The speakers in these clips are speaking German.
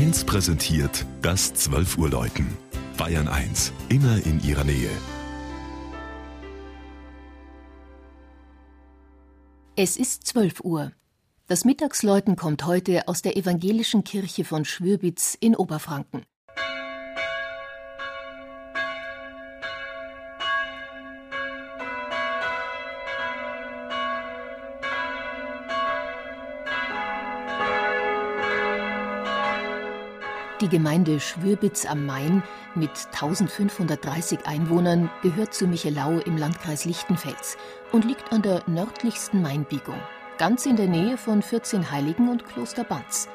1 präsentiert das 12 Uhr Läuten. Bayern 1, immer in ihrer Nähe. Es ist 12 Uhr. Das Mittagsläuten kommt heute aus der evangelischen Kirche von Schwürbitz in Oberfranken. Die Gemeinde Schwürbitz am Main mit 1530 Einwohnern gehört zu Michelau im Landkreis Lichtenfels und liegt an der nördlichsten Mainbiegung, ganz in der Nähe von 14 Heiligen und Kloster Banz.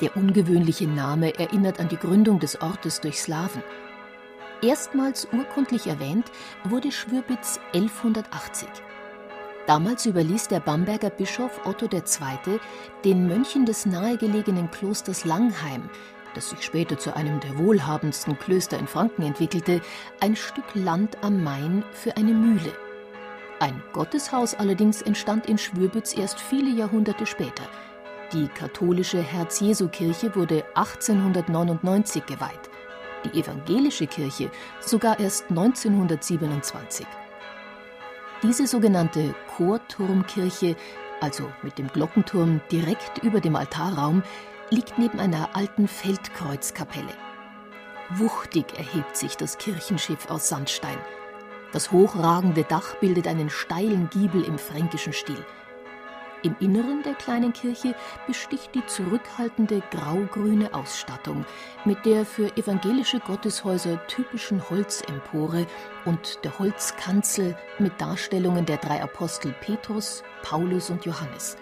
Der ungewöhnliche Name erinnert an die Gründung des Ortes durch Slawen. Erstmals urkundlich erwähnt wurde Schwürbitz 1180. Damals überließ der Bamberger Bischof Otto II. den Mönchen des nahegelegenen Klosters Langheim, das sich später zu einem der wohlhabendsten Klöster in Franken entwickelte, ein Stück Land am Main für eine Mühle. Ein Gotteshaus allerdings entstand in Schwürbitz erst viele Jahrhunderte später. Die katholische Herz-Jesu-Kirche wurde 1899 geweiht, die evangelische Kirche sogar erst 1927. Diese sogenannte Chorturmkirche, also mit dem Glockenturm direkt über dem Altarraum, liegt neben einer alten Feldkreuzkapelle. Wuchtig erhebt sich das Kirchenschiff aus Sandstein. Das hochragende Dach bildet einen steilen Giebel im fränkischen Stil. Im Inneren der kleinen Kirche besticht die zurückhaltende graugrüne Ausstattung mit der für evangelische Gotteshäuser typischen Holzempore und der Holzkanzel mit Darstellungen der drei Apostel Petrus, Paulus und Johannes.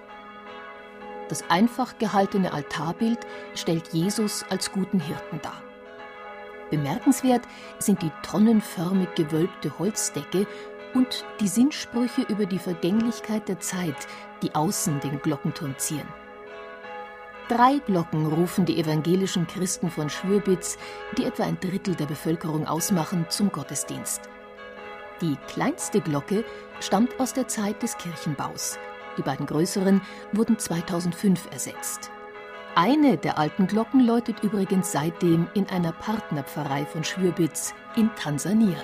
Das einfach gehaltene Altarbild stellt Jesus als guten Hirten dar. Bemerkenswert sind die tonnenförmig gewölbte Holzdecke und die Sinnsprüche über die Vergänglichkeit der Zeit, die außen den Glockenturm zieren. Drei Glocken rufen die evangelischen Christen von Schwürbitz, die etwa ein Drittel der Bevölkerung ausmachen, zum Gottesdienst. Die kleinste Glocke stammt aus der Zeit des Kirchenbaus. Die beiden größeren wurden 2005 ersetzt. Eine der alten Glocken läutet übrigens seitdem in einer Partnerpfarrei von Schwürbitz in Tansania.